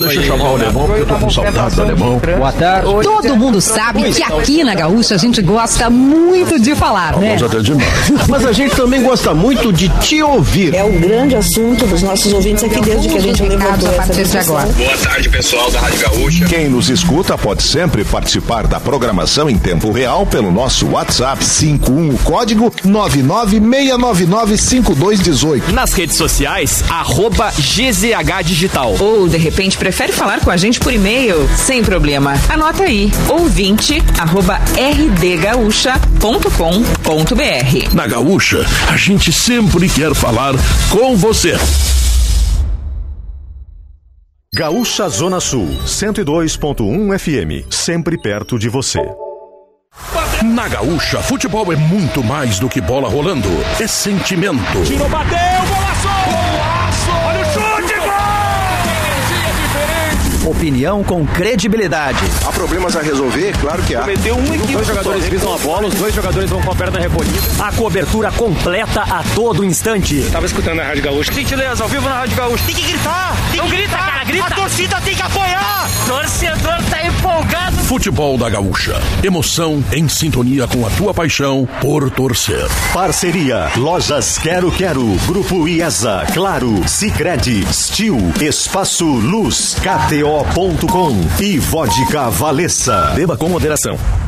Speaker 10: Deixa eu chamar o alemão, porque eu tô com saudade do alemão.
Speaker 15: Boa tarde.
Speaker 29: Todo mundo sabe que aqui na Gaúcha a gente gosta muito de falar, né?
Speaker 10: Mas até demais. (laughs)
Speaker 13: Mas a gente também gosta muito de te ouvir.
Speaker 31: É um grande assunto dos nossos ouvintes aqui desde que a gente levantou
Speaker 29: a
Speaker 31: essa
Speaker 29: partir de agora.
Speaker 21: Boa tarde, pessoal da Rádio Gaúcha. Quem nos escuta pode sempre participar da programação em tempo real pelo nosso WhatsApp 51 o código 996995218.
Speaker 33: Nas redes sociais, arroba GZH Digital.
Speaker 32: Ou, de repente, prefere falar com a gente por e-mail? Sem problema. Anota aí. Ouvinte, arroba rdgaúcha.com.br.
Speaker 10: Na Gaúcha, a gente sempre quer falar com você.
Speaker 1: Gaúcha Zona Sul, 102.1 FM, sempre perto de você.
Speaker 10: Na Gaúcha, futebol é muito mais do que bola rolando. É sentimento.
Speaker 11: Tirou, bateu, golaço! Golaço!
Speaker 12: Opinião com credibilidade.
Speaker 13: Há problemas a resolver? Claro que há.
Speaker 14: Cometeu um equívoco. Dois jogadores visam a bola, os dois jogadores vão com a perna recolhida.
Speaker 12: A cobertura completa a todo instante.
Speaker 14: Tava escutando a Rádio Gaúcha.
Speaker 11: Gentileza, ao vivo na Rádio Gaúcha.
Speaker 17: Tem que gritar! Tem
Speaker 11: Não
Speaker 17: que
Speaker 11: grita, cara, grita!
Speaker 17: A torcida tem que apoiar!
Speaker 26: Torcedor tá empolgado.
Speaker 10: Futebol da Gaúcha. Emoção em sintonia com a tua paixão por torcer.
Speaker 1: Parceria Lojas Quero Quero, Grupo IESA, Claro, Sicredi, Stil, Espaço Luz, KTO.com e Vodka Valessa.
Speaker 12: Beba com moderação.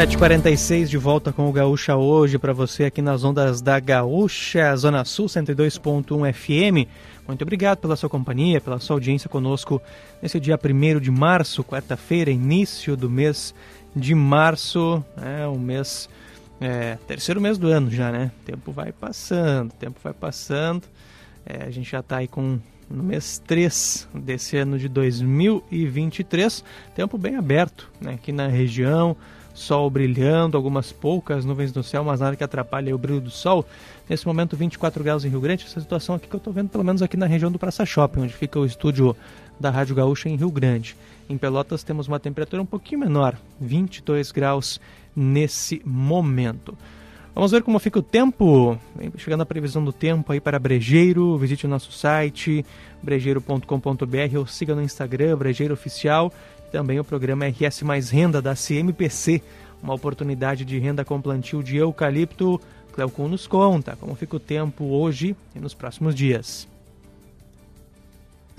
Speaker 2: Sete quarenta de volta com o Gaúcha hoje para você aqui nas ondas da Gaúcha Zona Sul 102.1 FM. Muito obrigado pela sua companhia, pela sua audiência conosco nesse dia 1 de março, quarta-feira, início do mês de março, é o mês é, terceiro mês do ano já, né? Tempo vai passando, tempo vai passando. É, a gente já está aí com no mês 3 desse ano de 2023, tempo bem aberto né? aqui na região sol brilhando, algumas poucas nuvens no céu, mas nada que atrapalhe o brilho do sol. Nesse momento, 24 graus em Rio Grande. Essa situação aqui que eu estou vendo, pelo menos aqui na região do Praça Shopping, onde fica o estúdio da Rádio Gaúcha em Rio Grande. Em Pelotas temos uma temperatura um pouquinho menor, 22 graus nesse momento. Vamos ver como fica o tempo. Chegando a previsão do tempo aí para Brejeiro, visite o nosso site brejeiro.com.br ou siga no Instagram Brejeiro Oficial também o programa RS Mais Renda da CMPC, uma oportunidade de renda com plantio de eucalipto. Cleocum nos conta como fica o tempo hoje e nos próximos dias.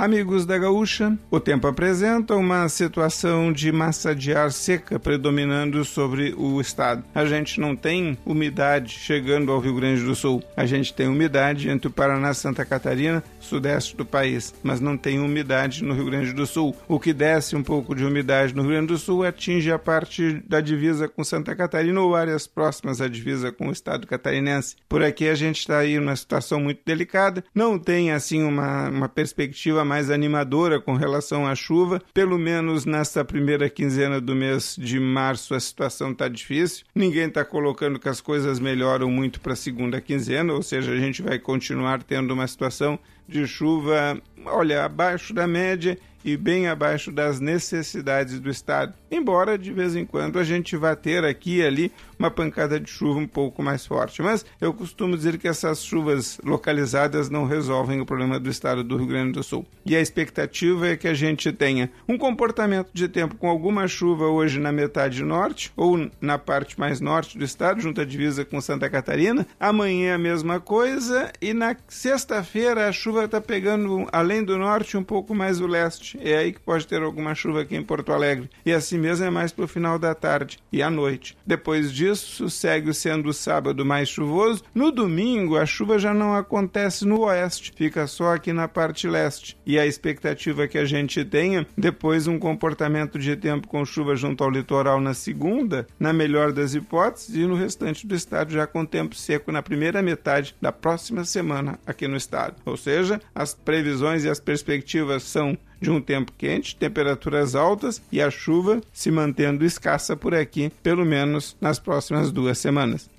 Speaker 3: Amigos da Gaúcha, o tempo apresenta uma situação de massa de ar seca predominando sobre o estado. A gente não tem umidade chegando ao Rio Grande do Sul. A gente tem umidade entre o Paraná e Santa Catarina, sudeste do país, mas não tem umidade no Rio Grande do Sul. O que desce um pouco de umidade no Rio Grande do Sul atinge a parte da divisa com Santa Catarina ou áreas próximas à divisa com o estado catarinense. Por aqui a gente está aí numa situação muito delicada, não tem assim uma, uma perspectiva mais animadora com relação à chuva. Pelo menos nesta primeira quinzena do mês de março a situação está difícil. Ninguém está colocando que as coisas melhoram muito para a segunda quinzena, ou seja, a gente vai continuar tendo uma situação de chuva, olha, abaixo da média e bem abaixo das necessidades do estado. Embora de vez em quando a gente vá ter aqui e ali uma pancada de chuva um pouco mais forte, mas eu costumo dizer que essas chuvas localizadas não resolvem o problema do estado do Rio Grande do Sul. E a expectativa é que a gente tenha um comportamento de tempo com alguma chuva hoje na metade norte ou na parte mais norte do estado, junto à divisa com Santa Catarina. Amanhã a mesma coisa e na sexta-feira a chuva está pegando além do norte um pouco mais o leste. É aí que pode ter alguma chuva aqui em Porto Alegre. E assim mesmo é mais para o final da tarde e à noite. Depois disso, segue sendo o sábado mais chuvoso. No domingo, a chuva já não acontece no oeste, fica só aqui na parte leste. E a expectativa que a gente tenha, depois um comportamento de tempo com chuva junto ao litoral na segunda, na melhor das hipóteses, e no restante do estado já com tempo seco na primeira metade da próxima semana aqui no estado. Ou seja, as previsões e as perspectivas são de um tempo quente, temperaturas altas e a chuva se mantendo escassa por aqui, pelo menos nas próximas duas semanas.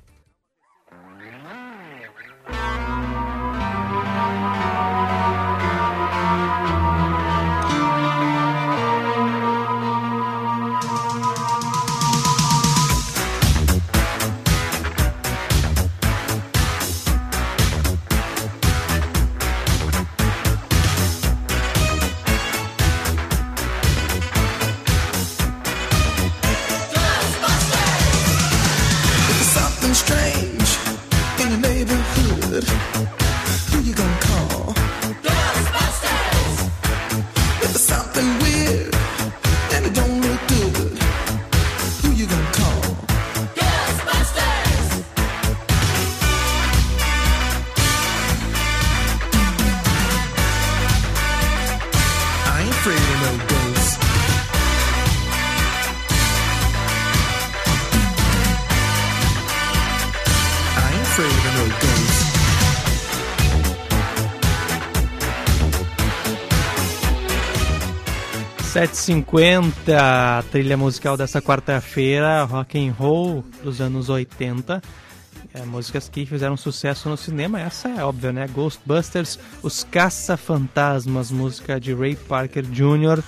Speaker 2: 750, a trilha musical dessa quarta-feira, rock and roll dos anos 80. É, músicas que fizeram sucesso no cinema, essa é óbvia, né? Ghostbusters, Os Caça-Fantasmas, música de Ray Parker Jr.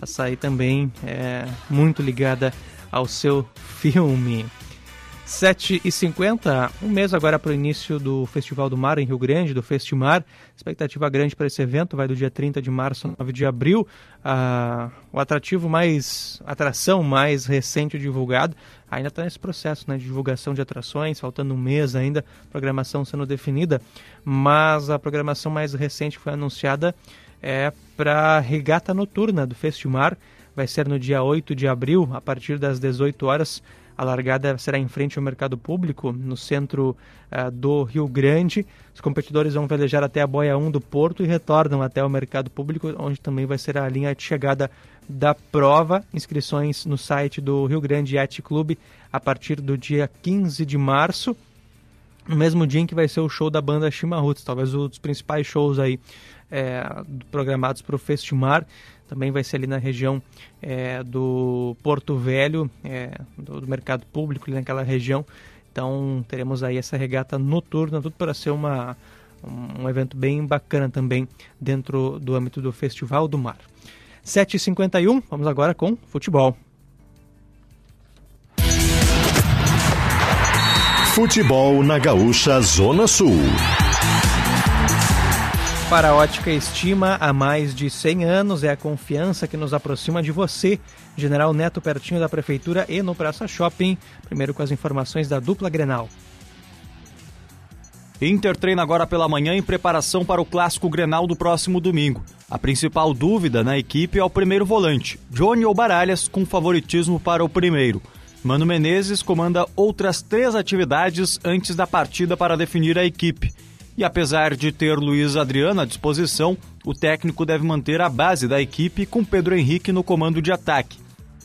Speaker 2: Essa aí também é muito ligada ao seu filme. 7h50, um mês agora para o início do Festival do Mar em Rio Grande, do Festimar. Expectativa grande para esse evento, vai do dia 30 de março ao 9 de abril. Ah, o atrativo mais, atração mais recente divulgado, ainda está nesse processo né, de divulgação de atrações, faltando um mês ainda, programação sendo definida, mas a programação mais recente foi anunciada é para a regata noturna do Festimar, vai ser no dia 8 de abril, a partir das 18 horas a largada será em frente ao mercado público, no centro uh, do Rio Grande. Os competidores vão velejar até a boia 1 do Porto e retornam até o mercado público, onde também vai ser a linha de chegada da prova. Inscrições no site do Rio Grande Yacht Clube a partir do dia 15 de março. No mesmo dia em que vai ser o show da banda Chimarruts, talvez um dos principais shows aí é, programados para o Festimar também vai ser ali na região é, do Porto Velho, é, do, do, mercado público, ali naquela região. Então teremos aí essa regata noturna, tudo para ser uma, um, evento bem bacana também dentro do âmbito do Festival do Mar. 7h51, vamos agora com futebol.
Speaker 1: Futebol na Gaúcha Zona Sul.
Speaker 2: Para a Ótica Estima, há mais de 100 anos é a confiança que nos aproxima de você. General Neto pertinho da Prefeitura e no Praça Shopping. Primeiro com as informações da dupla Grenal.
Speaker 34: Inter treina agora pela manhã em preparação para o clássico Grenal do próximo domingo. A principal dúvida na equipe é o primeiro volante, Johnny ou Baralhas, com favoritismo para o primeiro. Mano Menezes comanda outras três atividades antes da partida para definir a equipe. E apesar de ter Luiz Adriano à disposição, o técnico deve manter a base da equipe com Pedro Henrique no comando de ataque.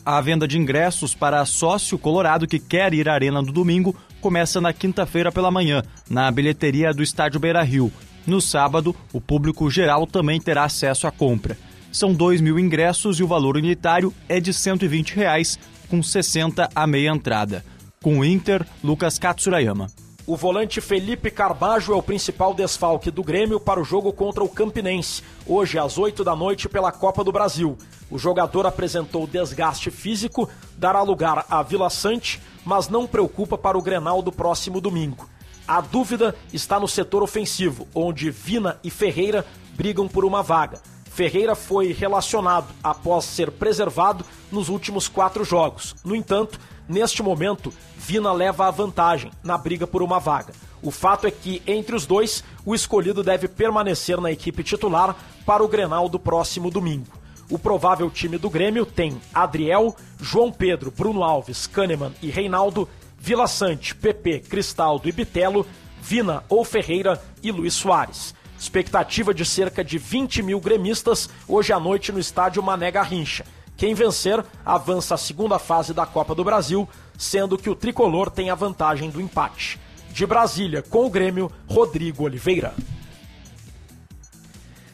Speaker 34: A venda de ingressos para sócio colorado que quer ir à Arena no domingo começa na quinta-feira pela manhã, na bilheteria do Estádio Beira Rio. No sábado, o público geral também terá acesso à compra. São 2 mil ingressos e o valor unitário é de 120 reais, com 60 a meia entrada. Com o Inter, Lucas Katsurayama.
Speaker 35: O volante Felipe Carbajo é o principal desfalque do Grêmio para o jogo contra o Campinense, hoje às 8 da noite pela Copa do Brasil. O jogador apresentou desgaste físico, dará lugar à Vila Sante, mas não preocupa para o Grenal do próximo domingo. A dúvida está no setor ofensivo, onde Vina e Ferreira brigam por uma vaga. Ferreira foi relacionado após ser preservado nos últimos quatro jogos. No entanto, Neste momento, Vina leva a vantagem na briga por uma vaga. O fato é que, entre os dois, o escolhido deve permanecer na equipe titular para o Grenal do próximo domingo. O provável time do Grêmio tem Adriel, João Pedro, Bruno Alves, Kahneman e Reinaldo, Vila Sante, PP, Cristaldo e Bitelo, Vina ou Ferreira e Luiz Soares. Expectativa de cerca de 20 mil gremistas hoje à noite no estádio Mané Garrincha. Quem vencer avança à segunda fase da Copa do Brasil, sendo que o tricolor tem a vantagem do empate. De Brasília, com o Grêmio, Rodrigo Oliveira.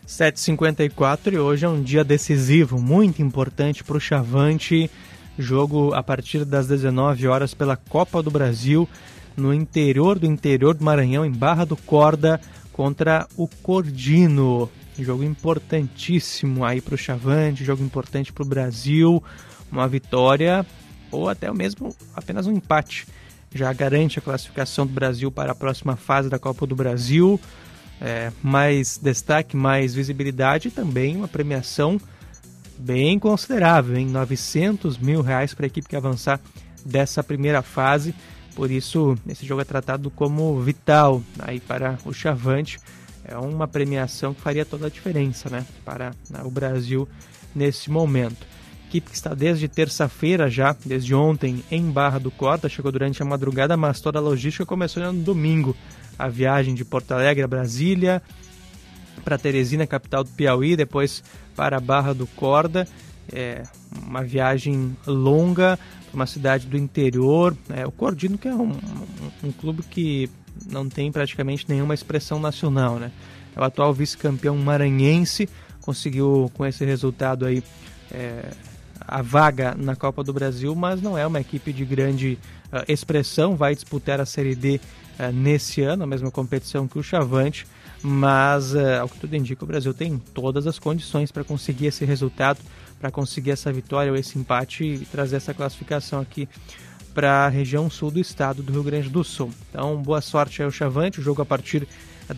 Speaker 2: 7h54 e hoje é um dia decisivo, muito importante para o Chavante. Jogo a partir das 19 horas pela Copa do Brasil, no interior do interior do Maranhão, em Barra do Corda, contra o Cordino. Jogo importantíssimo aí para o Chavante, jogo importante para o Brasil. Uma vitória ou até mesmo apenas um empate já garante a classificação do Brasil para a próxima fase da Copa do Brasil. É, mais destaque, mais visibilidade e também uma premiação bem considerável, em 900 mil reais para a equipe que avançar dessa primeira fase. Por isso, esse jogo é tratado como vital aí para o Chavante é uma premiação que faria toda a diferença né, para né, o Brasil nesse momento. Equipe que está desde terça-feira já, desde ontem, em Barra do Corta, chegou durante a madrugada, mas toda a logística começou no domingo. A viagem de Porto Alegre a Brasília, para Teresina, capital do Piauí, depois para Barra do Corda. É uma viagem longa uma cidade do interior. É, o Cordino, que é um, um, um clube que não tem praticamente nenhuma expressão nacional, né? O atual vice-campeão maranhense, conseguiu com esse resultado aí é, a vaga na Copa do Brasil, mas não é uma equipe de grande uh, expressão, vai disputar a Série D uh, nesse ano, a mesma competição que o Chavante, mas uh, ao que tudo indica, o Brasil tem todas as condições para conseguir esse resultado, para conseguir essa vitória ou esse empate e trazer essa classificação aqui para a região sul do estado do Rio Grande do Sul. Então, boa sorte ao Chavante, o jogo a partir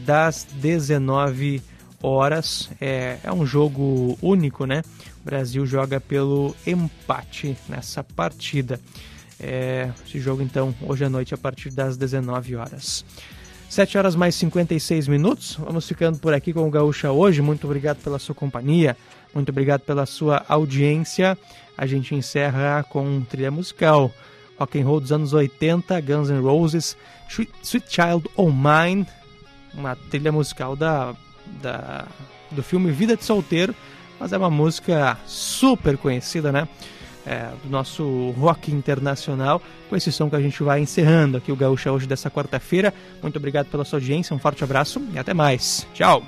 Speaker 2: das 19 horas. É, é um jogo único, né? O Brasil joga pelo empate nessa partida. É, esse jogo, então, hoje à noite, a partir das 19 horas. 7 horas mais 56 minutos. Vamos ficando por aqui com o Gaúcha hoje. Muito obrigado pela sua companhia. Muito obrigado pela sua audiência. A gente encerra com trilha musical. Rock and roll dos anos 80, Guns N' Roses, Sweet, Child O' Mine, uma trilha musical da, da, do filme Vida de Solteiro, mas é uma música super conhecida, né? É, do nosso rock internacional. Com esse som que a gente vai encerrando aqui o Gaúcha hoje dessa quarta-feira. Muito obrigado pela sua audiência, um forte abraço e até mais. Tchau!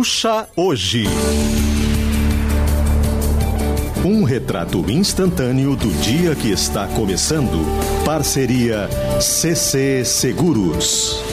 Speaker 1: Gaúcha Hoje. Um retrato instantâneo do dia que está começando. Parceria CC Seguros.